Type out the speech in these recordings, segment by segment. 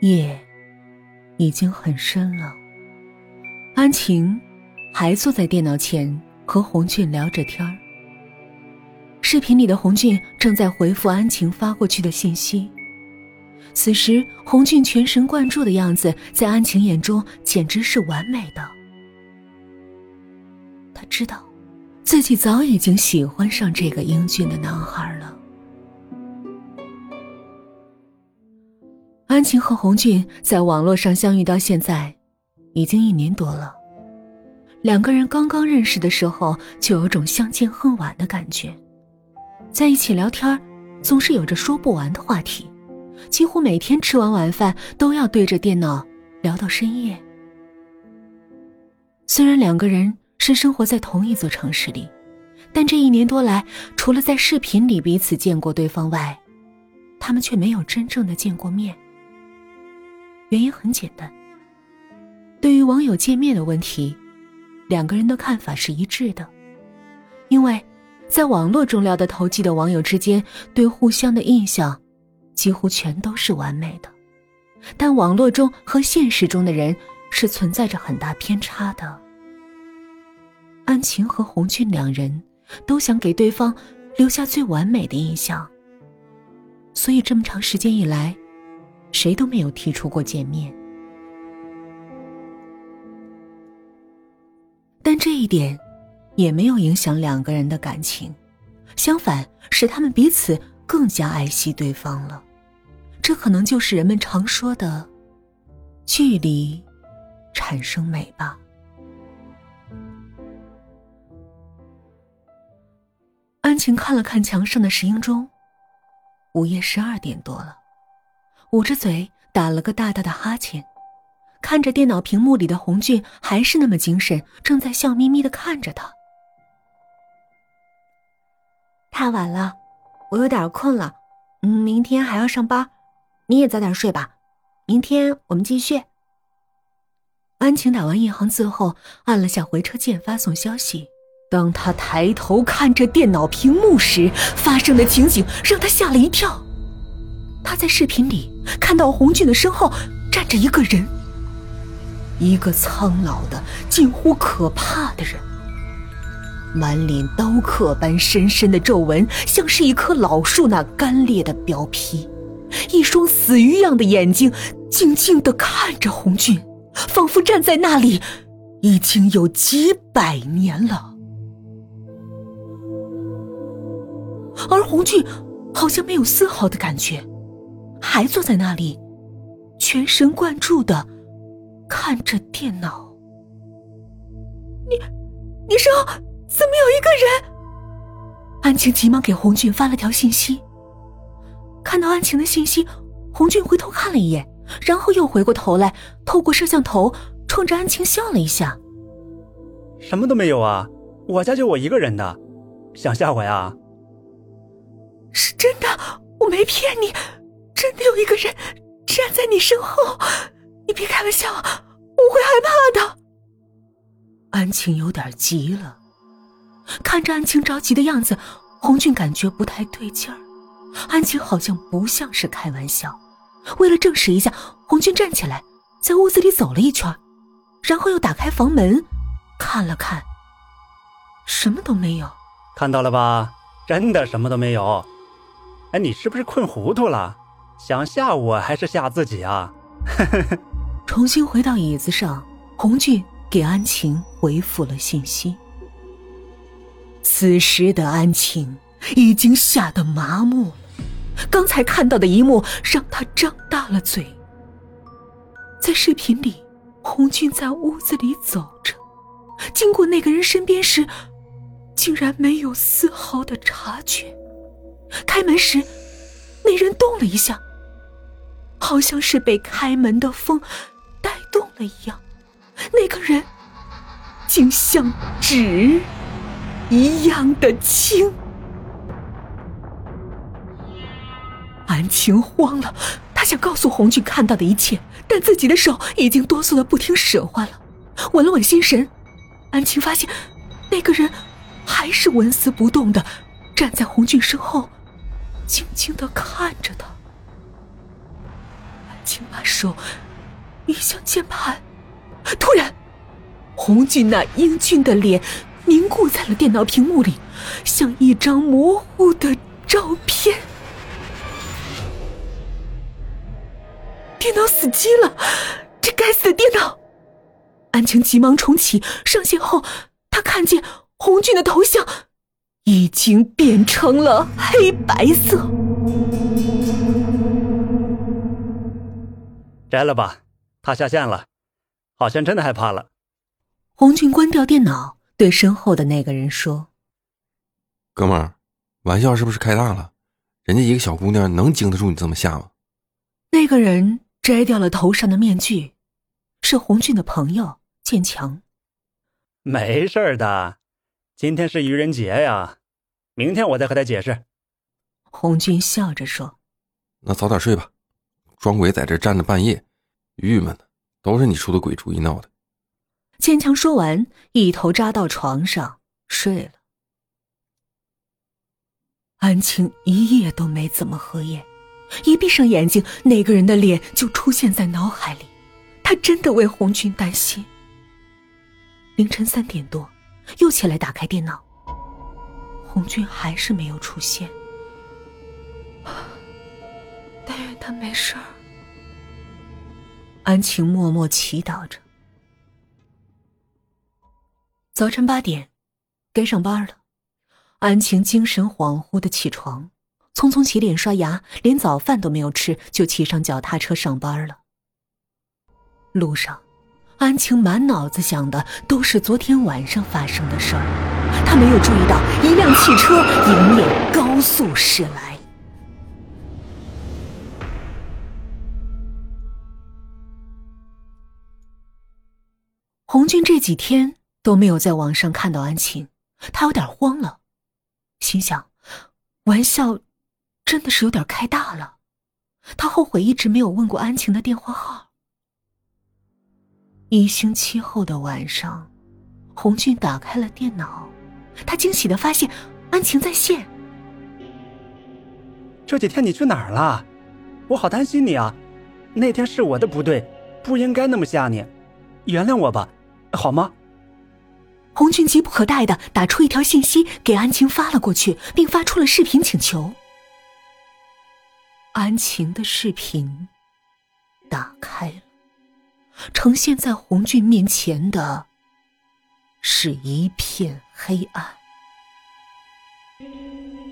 夜已经很深了，安晴还坐在电脑前和红俊聊着天儿。视频里的红俊正在回复安晴发过去的信息。此时，红俊全神贯注的样子，在安晴眼中简直是完美的。他知道，自己早已经喜欢上这个英俊的男孩了。安晴和红俊在网络上相遇到现在，已经一年多了。两个人刚刚认识的时候，就有种相见恨晚的感觉，在一起聊天，总是有着说不完的话题，几乎每天吃完晚饭都要对着电脑聊到深夜。虽然两个人是生活在同一座城市里，但这一年多来，除了在视频里彼此见过对方外，他们却没有真正的见过面。原因很简单。对于网友见面的问题，两个人的看法是一致的，因为，在网络中聊得投机的网友之间，对互相的印象几乎全都是完美的，但网络中和现实中的人是存在着很大偏差的。安晴和红俊两人都想给对方留下最完美的印象，所以这么长时间以来。谁都没有提出过见面，但这一点也没有影响两个人的感情，相反，使他们彼此更加爱惜对方了。这可能就是人们常说的“距离产生美”吧。安晴看了看墙上的石英钟，午夜十二点多了。捂着嘴打了个大大的哈欠，看着电脑屏幕里的红俊，还是那么精神，正在笑眯眯的看着他。太晚了，我有点困了，嗯，明天还要上班，你也早点睡吧，明天我们继续。安晴打完一行字后，按了下回车键发送消息。当他抬头看着电脑屏幕时，发生的情景让他吓了一跳。他在视频里看到红俊的身后站着一个人，一个苍老的、近乎可怕的人，满脸刀刻般深深的皱纹，像是一棵老树那干裂的表皮，一双死鱼样的眼睛静静的看着红俊，仿佛站在那里已经有几百年了，而红俊好像没有丝毫的感觉。还坐在那里，全神贯注的看着电脑。你，你身后怎么有一个人？安晴急忙给红俊发了条信息。看到安晴的信息，红俊回头看了一眼，然后又回过头来，透过摄像头冲着安晴笑了一下。什么都没有啊，我家就我一个人的，想吓我呀？是真的，我没骗你。真的有一个人站在你身后，你别开玩笑，我会害怕的。安晴有点急了，看着安晴着急的样子，红俊感觉不太对劲儿。安晴好像不像是开玩笑。为了证实一下，红俊站起来，在屋子里走了一圈，然后又打开房门，看了看，什么都没有。看到了吧？真的什么都没有。哎，你是不是困糊涂了？想吓我还是吓自己啊？重新回到椅子上，红俊给安晴回复了信息。此时的安晴已经吓得麻木了，刚才看到的一幕让她张大了嘴。在视频里，红俊在屋子里走着，经过那个人身边时，竟然没有丝毫的察觉。开门时，那人动了一下。好像是被开门的风带动了一样，那个人竟像纸一样的轻。安晴慌了，她想告诉红俊看到的一切，但自己的手已经哆嗦的不听使唤了。稳了稳心神，安晴发现那个人还是纹丝不动的站在红俊身后，静静的看着他。请把手移向键盘，突然，红俊那英俊的脸凝固在了电脑屏幕里，像一张模糊的照片。电脑死机了，这该死的电脑！安晴急忙重启，上线后，他看见红俊的头像已经变成了黑白色。摘了吧，他下线了，好像真的害怕了。红俊关掉电脑，对身后的那个人说：“哥们儿，玩笑是不是开大了？人家一个小姑娘能经得住你这么吓吗？”那个人摘掉了头上的面具，是红俊的朋友建强。没事的，今天是愚人节呀，明天我再和他解释。红军笑着说：“那早点睡吧。”装鬼在这站着半夜，郁闷的，都是你出的鬼主意闹的。坚强说完，一头扎到床上睡了。安晴一夜都没怎么合眼，一闭上眼睛，那个人的脸就出现在脑海里。他真的为红军担心。凌晨三点多，又起来打开电脑，红军还是没有出现。但愿他没事儿。安晴默默祈祷着。早晨八点，该上班了。安晴精神恍惚的起床，匆匆洗脸刷牙，连早饭都没有吃，就骑上脚踏车上班了。路上，安晴满脑子想的都是昨天晚上发生的事儿，她没有注意到一辆汽车迎面高速驶来。红军这几天都没有在网上看到安晴，他有点慌了，心想：玩笑真的是有点开大了。他后悔一直没有问过安晴的电话号。一星期后的晚上，红俊打开了电脑，他惊喜的发现安晴在线。这几天你去哪儿了？我好担心你啊！那天是我的不对，不应该那么吓你，原谅我吧。好吗？红军急不可待的打出一条信息给安晴发了过去，并发出了视频请求。安晴的视频打开了，呈现在红俊面前的是一片黑暗。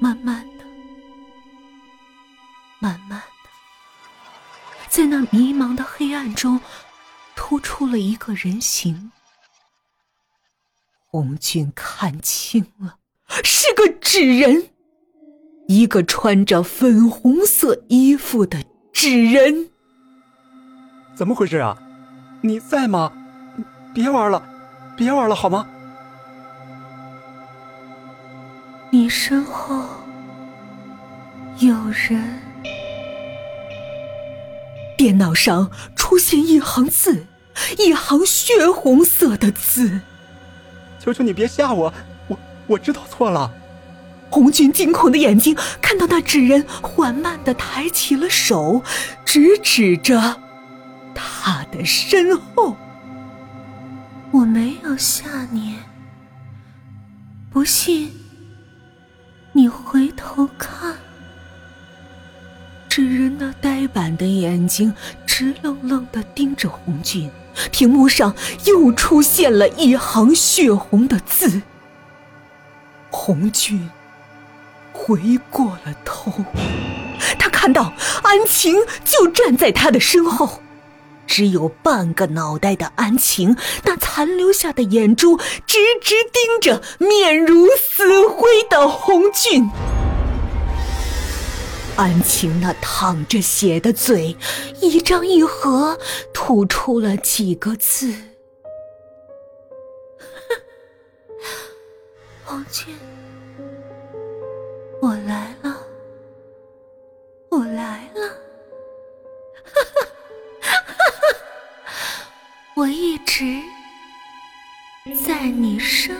慢慢的，慢慢的，在那迷茫的黑暗中，突出了一个人形。红军看清了，是个纸人，一个穿着粉红色衣服的纸人。怎么回事啊？你在吗？别玩了，别玩了，好吗？你身后有人。电脑上出现一行字，一行血红色的字。求求你别吓我，我我知道错了。红军惊恐的眼睛看到那纸人缓慢的抬起了手，直指着他的身后。我没有吓你，不信你回头看。纸人那呆板的眼睛直愣愣的盯着红军。屏幕上又出现了一行血红的字。红军回过了头，他看到安晴就站在他的身后，只有半个脑袋的安晴，那残留下的眼珠直直盯着面如死灰的红军。安晴那淌着血的嘴，一张一合，吐出了几个字：“ 红军，我来了，我来了，哈哈哈哈！我一直在你身。”